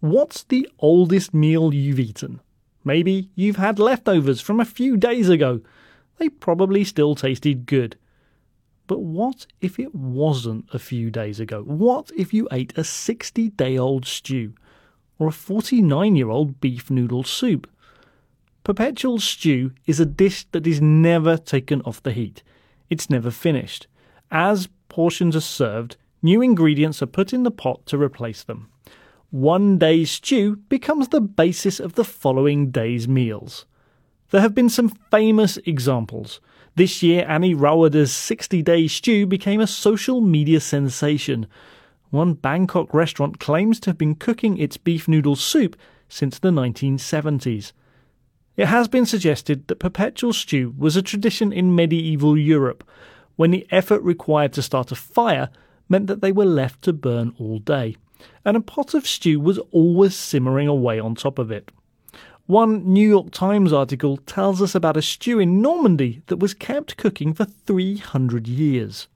What's the oldest meal you've eaten? Maybe you've had leftovers from a few days ago. They probably still tasted good. But what if it wasn't a few days ago? What if you ate a 60 day old stew or a 49 year old beef noodle soup? Perpetual stew is a dish that is never taken off the heat. It's never finished. As portions are served, new ingredients are put in the pot to replace them. One day's stew becomes the basis of the following day's meals. There have been some famous examples. This year, Annie Rauwerda's 60 day stew became a social media sensation. One Bangkok restaurant claims to have been cooking its beef noodle soup since the 1970s. It has been suggested that perpetual stew was a tradition in medieval Europe, when the effort required to start a fire meant that they were left to burn all day and a pot of stew was always simmering away on top of it. One New York Times article tells us about a stew in Normandy that was kept cooking for 300 years.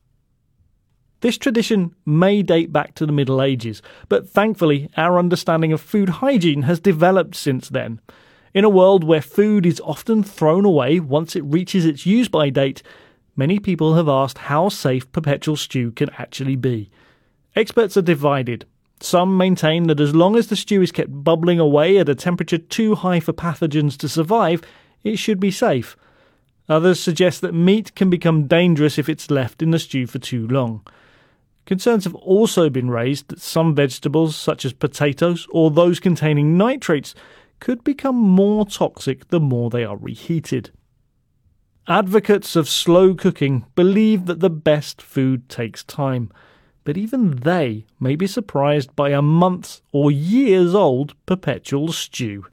This tradition may date back to the Middle Ages, but thankfully our understanding of food hygiene has developed since then. In a world where food is often thrown away once it reaches its use by date, many people have asked how safe perpetual stew can actually be. Experts are divided. Some maintain that as long as the stew is kept bubbling away at a temperature too high for pathogens to survive, it should be safe. Others suggest that meat can become dangerous if it's left in the stew for too long. Concerns have also been raised that some vegetables, such as potatoes or those containing nitrates, could become more toxic the more they are reheated. Advocates of slow cooking believe that the best food takes time but even they may be surprised by a month's or years old perpetual stew.